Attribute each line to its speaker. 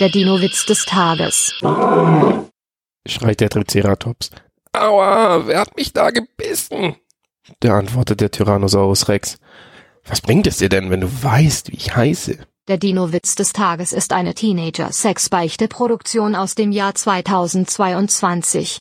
Speaker 1: Der Dino-Witz des Tages.
Speaker 2: schreit der Triceratops.
Speaker 3: Aua, wer hat mich da gebissen?
Speaker 2: Da antwortet der Tyrannosaurus Rex. Was bringt es dir denn, wenn du weißt, wie ich heiße?
Speaker 1: Der Dino-Witz des Tages ist eine Teenager-Sex-Beichte-Produktion aus dem Jahr 2022.